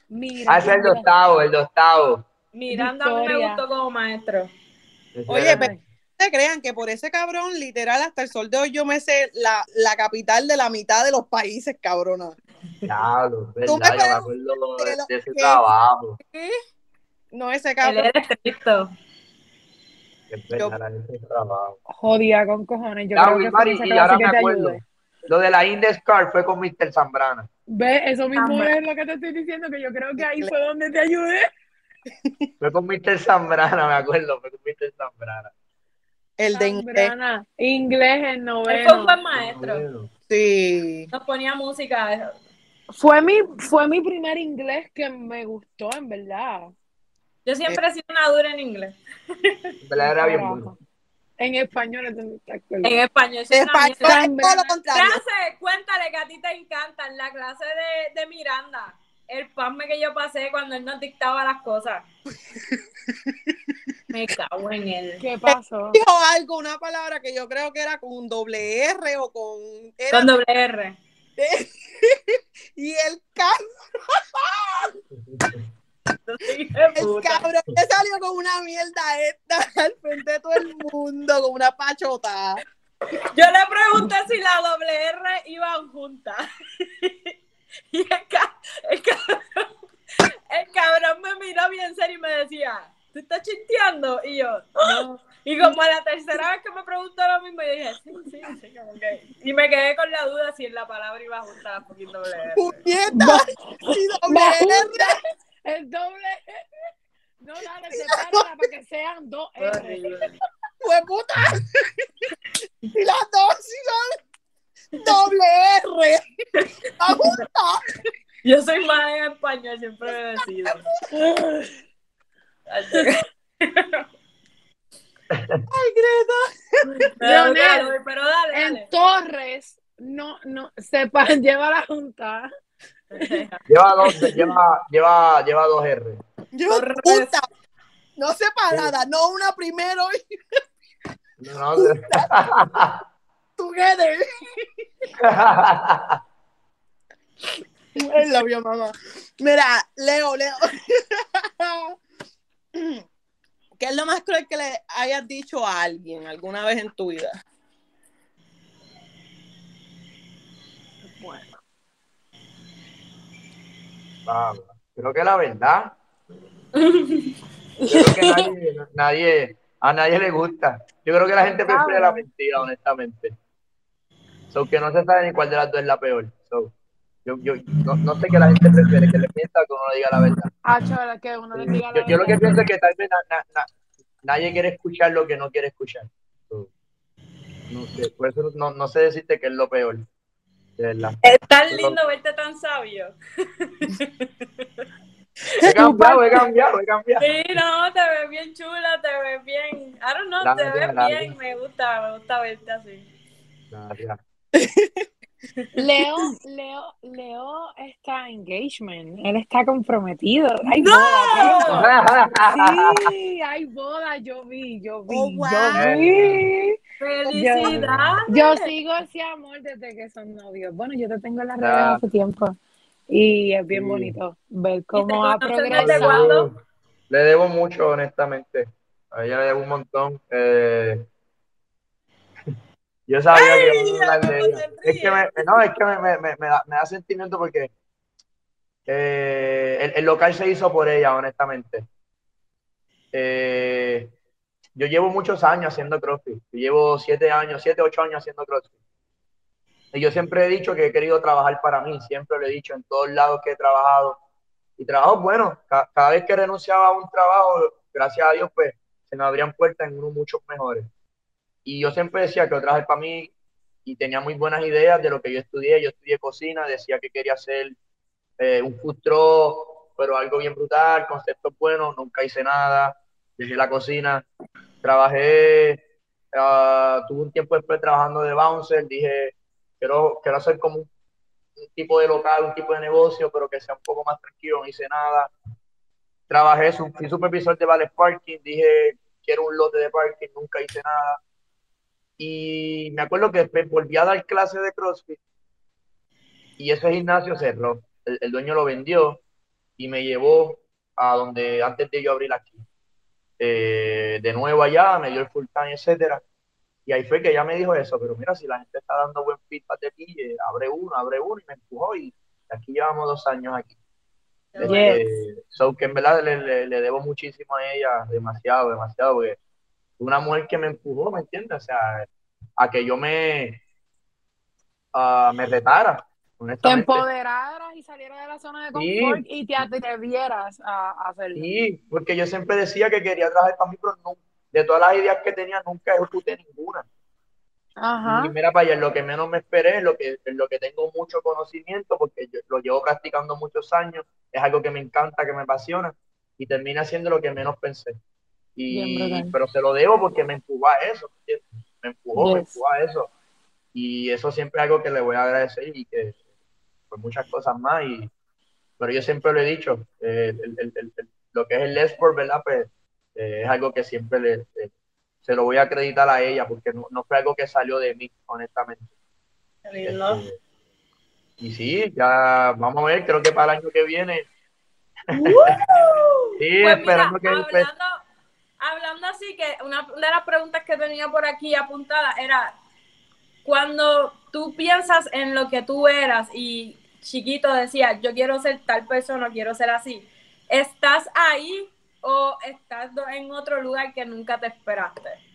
Mira. Ah, ese es el de octavo, el de octavo. Miranda a mí me gustó como maestro. Oye, pero- se crean que por ese cabrón, literal, hasta el sol de hoy yo me sé la, la capital de la mitad de los países, cabrona. Tú me verdad, yo me acuerdo de, lo de ese que- trabajo. No ese Él cabrón. era estricto. Es verdad, ese trabajo. Jodida con cojones. Yo Ya, creo que y, ahora me acuerdo. ayude. Lo de la Indescar fue con Mr. Zambrana. Ve, eso mismo Zambrana. es lo que te estoy diciendo, que yo creo que ahí fue donde te ayudé. Fue con Mr. Zambrana, me acuerdo, fue con Mr. Zambrana. El de inglés. Inglés en Él fue un noveno. buen maestro. Bueno. Sí. Nos ponía música. Fue mi, fue mi primer inglés que me gustó, en verdad. Yo siempre he sido una dura en inglés. En verdad era bien bueno. En español. En español. una español es todo lo contrario. Clase, cuéntale que a ti te encantan la clase de, de Miranda. El pasme que yo pasé cuando él nos dictaba las cosas. [laughs] Me cago en él. [laughs] ¿Qué pasó? Dijo algo, una palabra que yo creo que era con un doble R o con. Era, Con doble R. [laughs] y el, ca- Hijo de el cabrón que salió con una mierda esta [laughs] al frente de todo el mundo, con una pachota. Yo le pregunté si la doble R iban juntas. Y el, ca- el cabrón, el cabrón me miró bien serio y me decía, ¿tú estás chinteando? Y yo, no. Y como a la tercera vez que me preguntó lo mismo, yo dije, sí, sí, sí, como que. Y me quedé con la duda si en la palabra iba junta la fucking doble R. ¡Puñeta! Y doble R. el doble R. No, dale, sepárala para que sean dos R. ¡Fue puta! Y las dos son doble R. ¡La junta! Yo soy más en español, siempre lo he decidido. ¡Ay, Greta! Pero Leonel, dale, pero dale, En dale. Torres, no, no, sepa, [laughs] lleva la junta. Lleva dos, lleva, lleva, lleva dos R. Yo, Torres. puta. No separada, no una primero y No, no. [laughs] together. I love you, mamá. Mira, Leo, Leo. [laughs] [clears throat] ¿Qué es lo más cruel que le hayas dicho a alguien alguna vez en tu vida? Ah, creo que la verdad. Creo que nadie, nadie, a nadie le gusta. Yo creo que la gente prefiere la mentira, honestamente. So, que no se sabe ni cuál de las dos es la peor. So, yo, yo no, no sé qué la gente prefiere, que le mienta o que uno le diga la verdad. Ah, chaval, que uno le diga la Yo, yo lo que verdad. pienso es que tal vez na- na- na- nadie quiere escuchar lo que no quiere escuchar. No sé, por eso no, no sé decirte qué es lo peor. De verdad. Es tan lindo verte tan sabio. He cambiado, he cambiado, he cambiado. Sí, no, te ves bien chula, te ves bien. I don't know, te ves bien. Me gusta, me gusta verte así. Gracias. [laughs] Leo, [laughs] Leo, Leo está engagement. Él está comprometido. Hay boda pronto. Sí, hay boda. Yo vi, yo vi, Oh, wow. yo vi. ¡Felicidades! Yo sigo ese amor desde que son novios. Bueno, yo te tengo en las redes hace tiempo. Y es bien Sí. bonito ver cómo ha progresado. Le debo mucho, honestamente. A ella le debo un montón. Eh, Yo sabía que Ay, iba a hablar de ya, ella. se Es que me, no, es que me, me- me- me da, me da sentimiento porque eh, el, el local se hizo por ella, honestamente. Eh, yo llevo muchos años haciendo CrossFit. Yo llevo siete años, siete, ocho años haciendo CrossFit. Y yo siempre he dicho que he querido trabajar para mí, siempre lo he dicho en todos lados que he trabajado. Y trabajo bueno, ca- cada vez que renunciaba a un trabajo, gracias a Dios, pues se me abrían puertas en unos muchos mejores. Y yo siempre decía que trabajar para mí y tenía muy buenas ideas de lo que yo estudié. Yo estudié cocina, decía que quería hacer eh, un food pero algo bien brutal, conceptos buenos, nunca hice nada, dejé la cocina, trabajé, ah, tuve un tiempo después trabajando de bouncer, dije, quiero, quiero hacer como un, tipo de local, un tipo de negocio, pero que sea un poco más tranquilo, no hice nada. Trabajé, fui supervisor de Vales Parking, dije, quiero un lote de parking, nunca hice nada. Y me acuerdo que volví a dar clases de CrossFit y ese gimnasio cerró. El, el dueño lo vendió y me llevó a donde antes de yo abrir aquí. Eh, de nuevo allá, me dio el full time, etcétera. Y ahí fue que ella me dijo eso, pero mira, si la gente está dando buen feedback de ti, eh, abre uno, abre uno, y me empujó y aquí llevamos dos años aquí. Este, so que en verdad le, le- le debo muchísimo a ella, demasiado, demasiado, porque una mujer que me empujó, ¿me entiendes? O sea, a que yo me, ah, me retara, Te empoderaras y salieras de la zona de Sí. confort y te atrevieras a, a hacerlo. Sí, porque yo siempre decía que quería trabajar para mí, pero no, de todas las ideas que tenía, nunca ejecuté ninguna. Ajá. Y mira para allá, lo que menos me esperé, lo que, en lo que tengo mucho conocimiento, porque yo lo llevo practicando muchos años, es algo que me encanta, que me apasiona, y termina siendo lo que menos pensé. Y, pero se lo debo porque me empujó a eso, ¿me empujó, me empujó a eso. Y eso siempre es algo que le voy a agradecer y que por muchas cosas más. Y, pero yo siempre lo he dicho, eh, el- el- el- el- lo que es el Sport, ¿verdad? Pues eh, es algo que siempre le, se lo voy a acreditar a ella porque no, no fue algo que salió de mí, honestamente. Este, y sí, ya vamos a ver, creo que para el año que viene. [laughs] sí, Pues mira, esperando que pues, hablando, hablando así, que una de las preguntas que tenía por aquí apuntada era, cuando tú piensas en lo que tú eras y chiquito decías, yo quiero ser tal persona, quiero ser así, ¿estás ahí o estás en otro lugar que nunca te esperaste?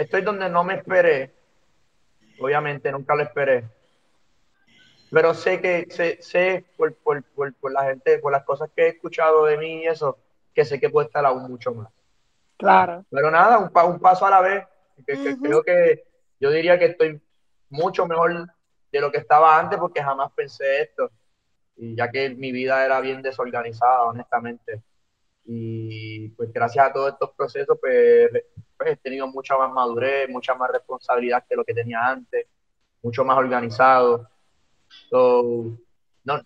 estoy donde no me esperé. Obviamente, nunca lo esperé. Pero sé que, sé, sé por, por, por, por la gente, por las cosas que he escuchado de mí y eso, que sé que puede estar aún mucho más. Claro. Pero nada, un, pa- un paso a la vez. Que. Creo que yo diría que estoy mucho mejor de lo que estaba antes porque jamás pensé esto. Y ya que mi vida era bien desorganizada, honestamente. Y pues gracias a todos estos procesos, pues, pues, he tenido mucha más madurez, mucha más responsabilidad que lo que tenía antes, mucho más organizado. So, no,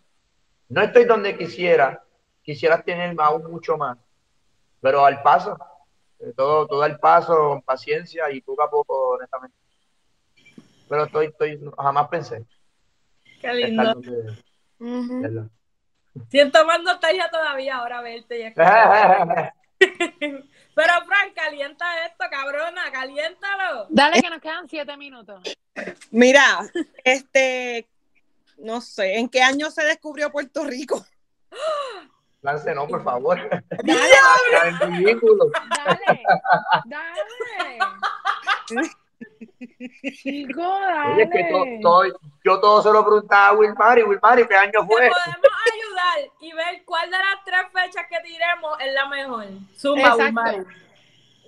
no estoy donde quisiera, quisiera tener aún mucho más, pero al paso, eh, todo, todo al paso, con paciencia y poco a poco, honestamente. Pero estoy, estoy, jamás pensé Qué estar lindo. donde, Ujú. ¿verdad? Siento más nostalgia todavía ahora verte y. [laughs] [laughs] Pero Frank, calienta esto, cabrona, caliéntalo. Dale que nos quedan siete minutos. Mira, [laughs] este, no sé, ¿en qué año se descubrió Puerto Rico? Lance, no, por favor. [laughs] Dale, dale, dale. Chico, Oye, es que to- dale. todo- yo todo se lo preguntaba a Wilmar y Wilmar, ¿y qué año Te fue? podemos ayudar y ver cuál de las tres fechas que tiremos es la mejor. Zumba, Exacto. Wilmar.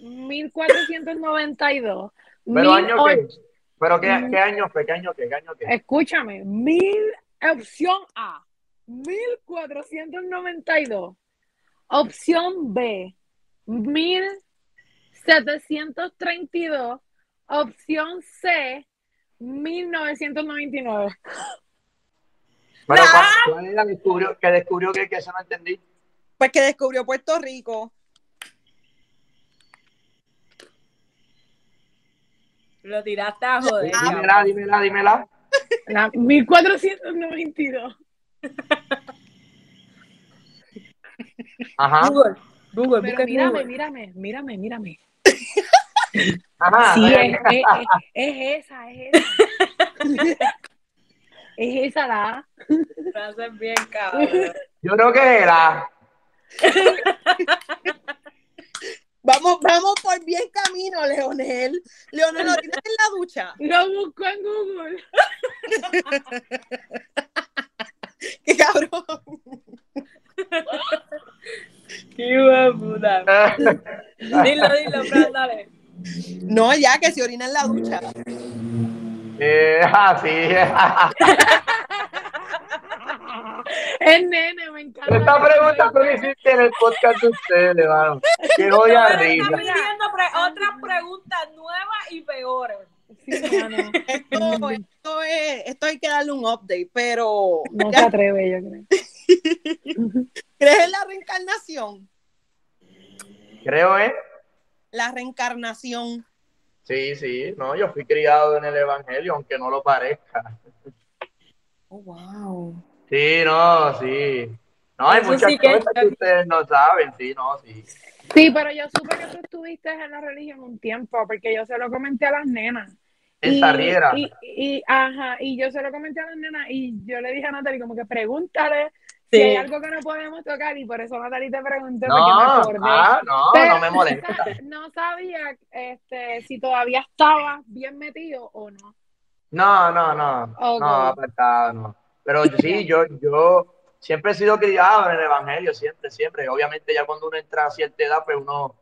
1492. ¿Pero año qué? ¿Pero qué, qué año fue? ¿Qué año qué? ¿Qué año qué? Escúchame, mil, opción A, 1492. Opción B, 1732. Opción C, 1999. Pero, ¡Ah! ¿cuál, cuál era descubrió, que descubrió que, que eso no entendí? Pues que descubrió Puerto Rico. Lo tiraste a joder. Ah. Dímela, dímela, dímela. [laughs] La 1492. Ajá. Google, Google, Pero mírame, Google. mírame, mírame, mírame. Ajá. Sí, [laughs] es, es- es- es esa, es esa. Es esa la. Frases bien cabrón. Yo creo que era. [laughs] Vamos, vamos por bien camino, Leonel. Leonel, ¿orinas en la ducha? Lo busco en Google. [laughs] ¡Qué cabrón! Qué puta. Dilo, dilo, Fran, dale. No, ya, que se orina en la ducha. eh, ah, sí. [laughs] [laughs] Es nene, me encanta. Esta pregunta tú la hiciste en el podcast de ustedes, hermano. [laughs] Están pidiendo pre- otras preguntas nuevas y peores. Sí, mano. Esto, esto, es, esto hay que darle un update, pero No se atreve, yo creo. [laughs] ¿crees en la reencarnación? Creo, ¿eh? La reencarnación. Sí, sí. No, yo fui criado en el Evangelio, aunque no lo parezca. Oh, wow. Sí, no, sí. No, hay Eso muchas sí que- cosas que ustedes no saben, sí, no, sí. Sí, pero yo supe que tú estuviste en la religión un tiempo, porque yo se lo comenté a las nenas. En Y- Sarriera. Y, y, ajá, y yo se lo comenté a las nenas y yo le dije a Natalie como que pregúntale Sí. si hay algo que no podemos tocar y por eso Natalie te pregunté No, porque me acordé. ah, no, Pero no me molesta. No sabía este, si todavía estaba bien metido o no. No, no, no, Ok. no, apartado, no. Pero [laughs] sí, yo, yo siempre he sido criado en el Evangelio, siempre, siempre. Obviamente ya cuando uno entra a cierta edad, pues uno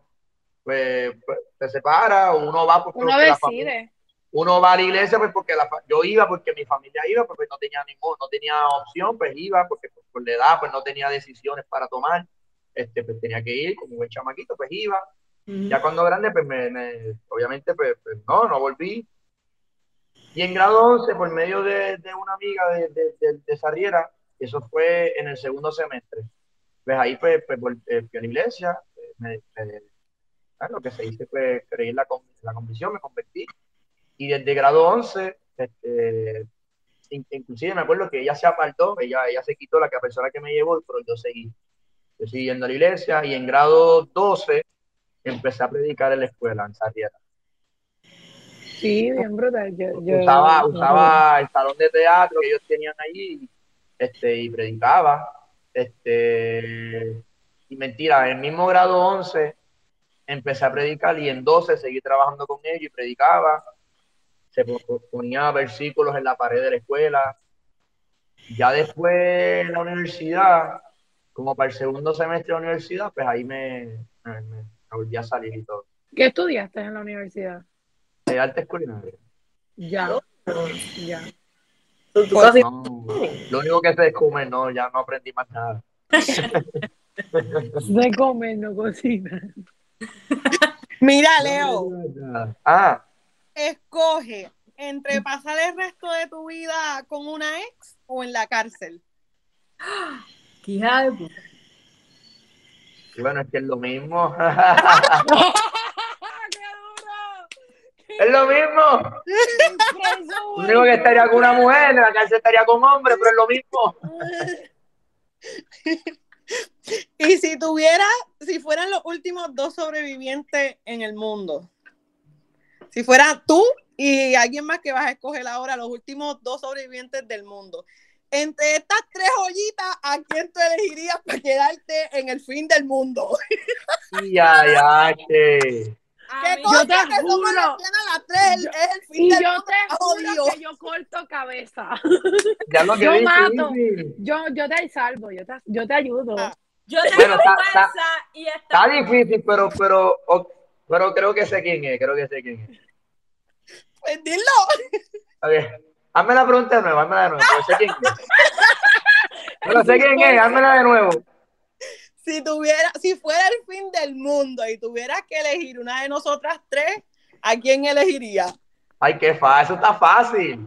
pues, pues, se separa, uno va porque Uno la familia- decide. uno va a la iglesia pues porque la, yo iba porque mi familia iba, pues, pues, no tenía ningún, no tenía opción, pues iba porque pues, por la edad pues no tenía decisiones para tomar, este, pues tenía que ir como buen chamaquito, pues iba. Ya cuando grande, pues me, me- obviamente, pues, pues, no, no volví. Y en grado 11, por medio de, de una amiga de, de, de, Sarriera, eso fue en el segundo semestre. Pues ahí pues, pues la iglesia, eh, ah, lo que se dice, pues creí la, la convicción, me convertí. Y desde grado 11, este, in- inclusive me acuerdo que ella se apartó, ella, ella se quitó la persona que me llevó, pero yo seguí. Yo seguí yendo a la iglesia y en grado 12 empecé a predicar en la escuela, en Sarriera. Sí, bien brutal. Yo, yo- Usaba, usaba el salón de teatro que ellos tenían allí este, y predicaba. Este, y mentira, en el mismo grado 11 empecé a predicar y en 12 seguí trabajando con ellos y predicaba. Se po- po- ponía versículos en la pared de la escuela. Ya después en la universidad, como para el segundo semestre de la universidad, pues ahí me, me- me volví a salir y todo. ¿Qué estudiaste en la universidad? De artes culinarias. Ya. Ya. Tú- tú casi- No, lo único que sé es comer, no, ya no aprendí más nada. [laughs] De comer, no cocina. [laughs] Mira, Leo, Ah, escoge entre pasar el resto de tu vida con una ex o en la cárcel. [gasps] Qué hija de puta. bueno, es que es lo mismo. [laughs] Es lo mismo. Lo único que estaría con una mujer, en la cárcel estaría con hombre, pero es lo mismo. Y si tuviera, si fueran los últimos dos sobrevivientes en el mundo, si fuera tú y alguien más que vas a escoger ahora, los últimos dos sobrevivientes del mundo, entre estas tres joyitas, ¿a quién tú elegirías para quedarte en el fin del mundo? Ya, ya, che. A ¿Qué Yo te que somos juro. las tres? Yo- es el fin Y del yo mundo. te odio. juro que yo corto cabeza. [laughs] Ya lo que Yo difícil. mato. Yo, yo te salvo, yo te, yo te ayudo. Ah. Yo tengo Bueno, está- fuerza está- y Está está. difícil, pero, pero, pero creo que sé quién es, creo que sé quién es. Pues dilo. A ver, hazme la pregunta de nuevo, hazme de nuevo, pero sé quién es. [laughs] Pero sé quién es, házmela de nuevo. Si tuviera, si fuera el fin del mundo y tuvieras que elegir una de nosotras tres, ¿a quién elegiría? Ay, qué fácil, eso está fácil.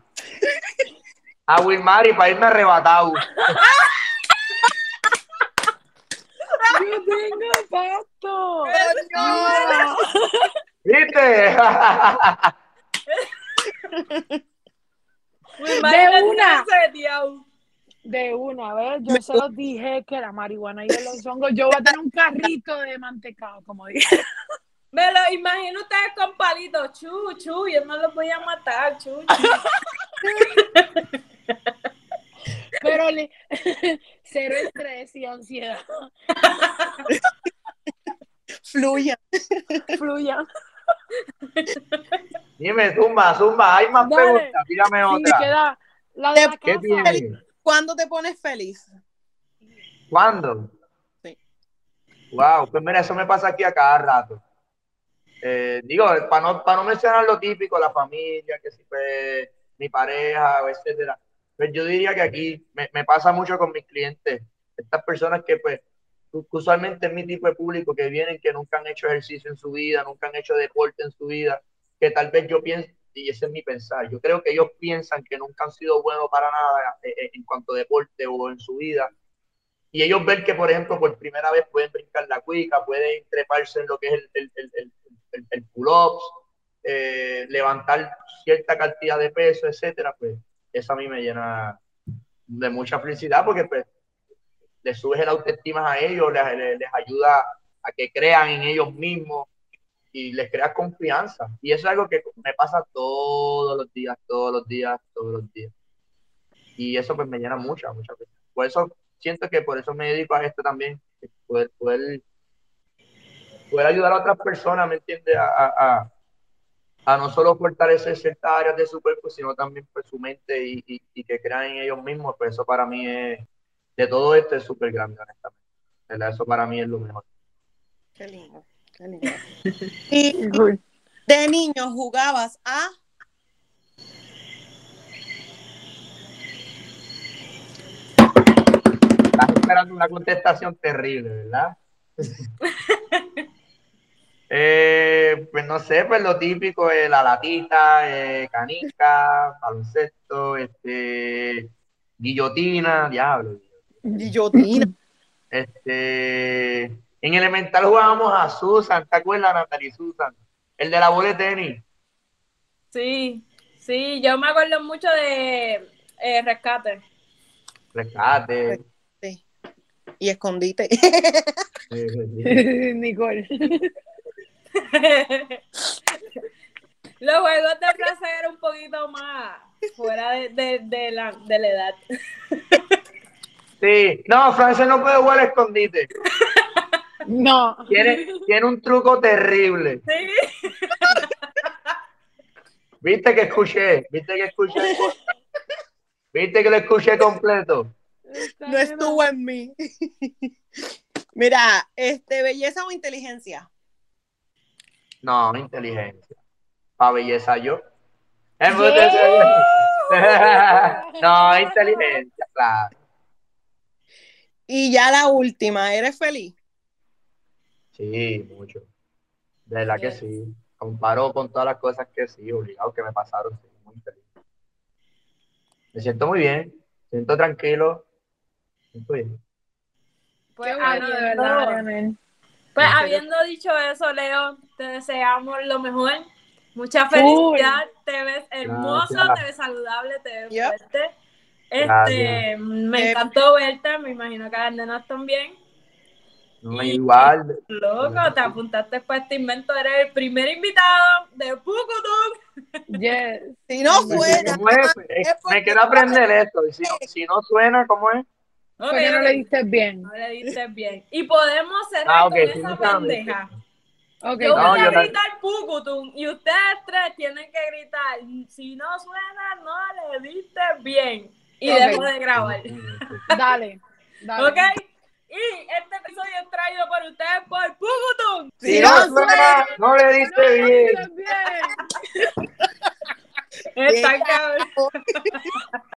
A Wilmary para irme arrebatado. Yo tengo. Coño. ¿Viste? De una. De una vez, yo se los dije que la marihuana y los hongos, yo voy a tener un carrito de mantecado, como dije. [laughs] Me lo imagino ustedes con palitos. Chu, chu, yo no los voy a matar, chu, chu. [laughs] Pero le- [laughs] cero estrés y ansiedad. Fluya. Fluya. Dime, zumba, zumba, hay más Dale. preguntas, tírame Sí, otra. queda la de la ¿Qué casa. tiene? ¿Cuándo te pones feliz? ¿Cuándo? Sí. Wow, pues mira, eso me pasa aquí a cada rato. Eh, digo, para no, para no mencionar lo típico, la familia, que si fue mi pareja, etcétera. Pues yo diría que aquí me, me pasa mucho con mis clientes. Estas personas que, pues, usualmente es mi tipo de público que vienen, que nunca han hecho ejercicio en su vida, nunca han hecho deporte en su vida, que tal vez yo pienso, y ese es mi pensar, yo creo que ellos piensan que nunca han sido buenos para nada eh, eh, en cuanto a deporte o en su vida. Y ellos ven que, por ejemplo, por primera vez pueden brincar la cuica, pueden treparse en lo que es el, el, el, el, pull-ups, eh, levantar cierta cantidad de peso, etcétera, pues eso a mí me llena de mucha felicidad porque pues les subes el autoestima a ellos, les, les ayuda a que crean en ellos mismos y les creas confianza. Y eso es algo que me pasa todos los días, todos los días, todos los días. Y eso pues me llena mucha, mucha felicidad. Por eso siento que por eso me dedico a esto también, poder, poder, poder ayudar a otras personas, ¿me entiendes? A, a, no solo fortalecer ciertas áreas de su cuerpo, sino también pues, su mente y, y, que crean en ellos mismos. Pues eso para mí es, de todo esto es súper grande, honestamente. Eso para mí es lo mejor. Qué lindo. [laughs] Y de niño jugabas a. Estás esperando una contestación terrible, ¿verdad? [laughs] Eh, pues no sé, pues lo típico es la latita, eh, canica, baloncesto, este, guillotina, diablo. Guillotina. Este, en elemental jugábamos a Susan, ¿te acuerdas, Natalie Susan? El de la bola de tenis. Sí, sí, yo me acuerdo mucho de eh, rescate. Rescate. Sí. Y escondite. Eh, [laughs] [laughs] Nicole. [laughs] Los juegos de plaza eran un poquito más fuera de, de, de la, de la edad. Sí, no, Francia no puede jugar escondite. No. Tiene, tiene un truco terrible. Sí, [laughs] Viste que escuché, viste que escuché, viste que lo escuché completo. No estuvo en mí. [laughs] Mira, este, belleza o inteligencia. No, inteligencia. Para belleza yo. [laughs] No, inteligencia, claro. Y ya la última, ¿eres feliz? Sí, mucho. De verdad que sí. Comparo con todas las cosas que sí, obligado que me pasaron, sí, muy feliz. Me siento muy bien, siento tranquilo. Siento bien. pues, bueno, de habiendo, verdad, Leonel. pues habiendo dicho eso, Leo, te deseamos lo mejor. Mucha felicidad, te ves hermoso, Gracias. te ves saludable, te ves Yep. fuerte. Este, Gracias. me Eh, encantó verte, me imagino que a las nenas también. No, igual. Loco, te apuntaste para este invento, eres el primer invitado de Pucutum. Yes. Si no Me, suena, ¿cómo es? es porque Me quiero aprender esto. Si, si no suena, ¿cómo es? Ok, Porque no le diste bien. No le diste bien. Y podemos cerrar Ah, ok, con sí, esa pendeja. Yo No, voy a yo la- gritar Pucutum y ustedes tres tienen que gritar. Si no suena, no le diste bien. Y Ok. dejo de grabar. [laughs] Dale. Dale. ¿Ok? Y este episodio es traído por ustedes por Pucutum. Si Si no no suena, no le diste bien. Bien. Está cabrón.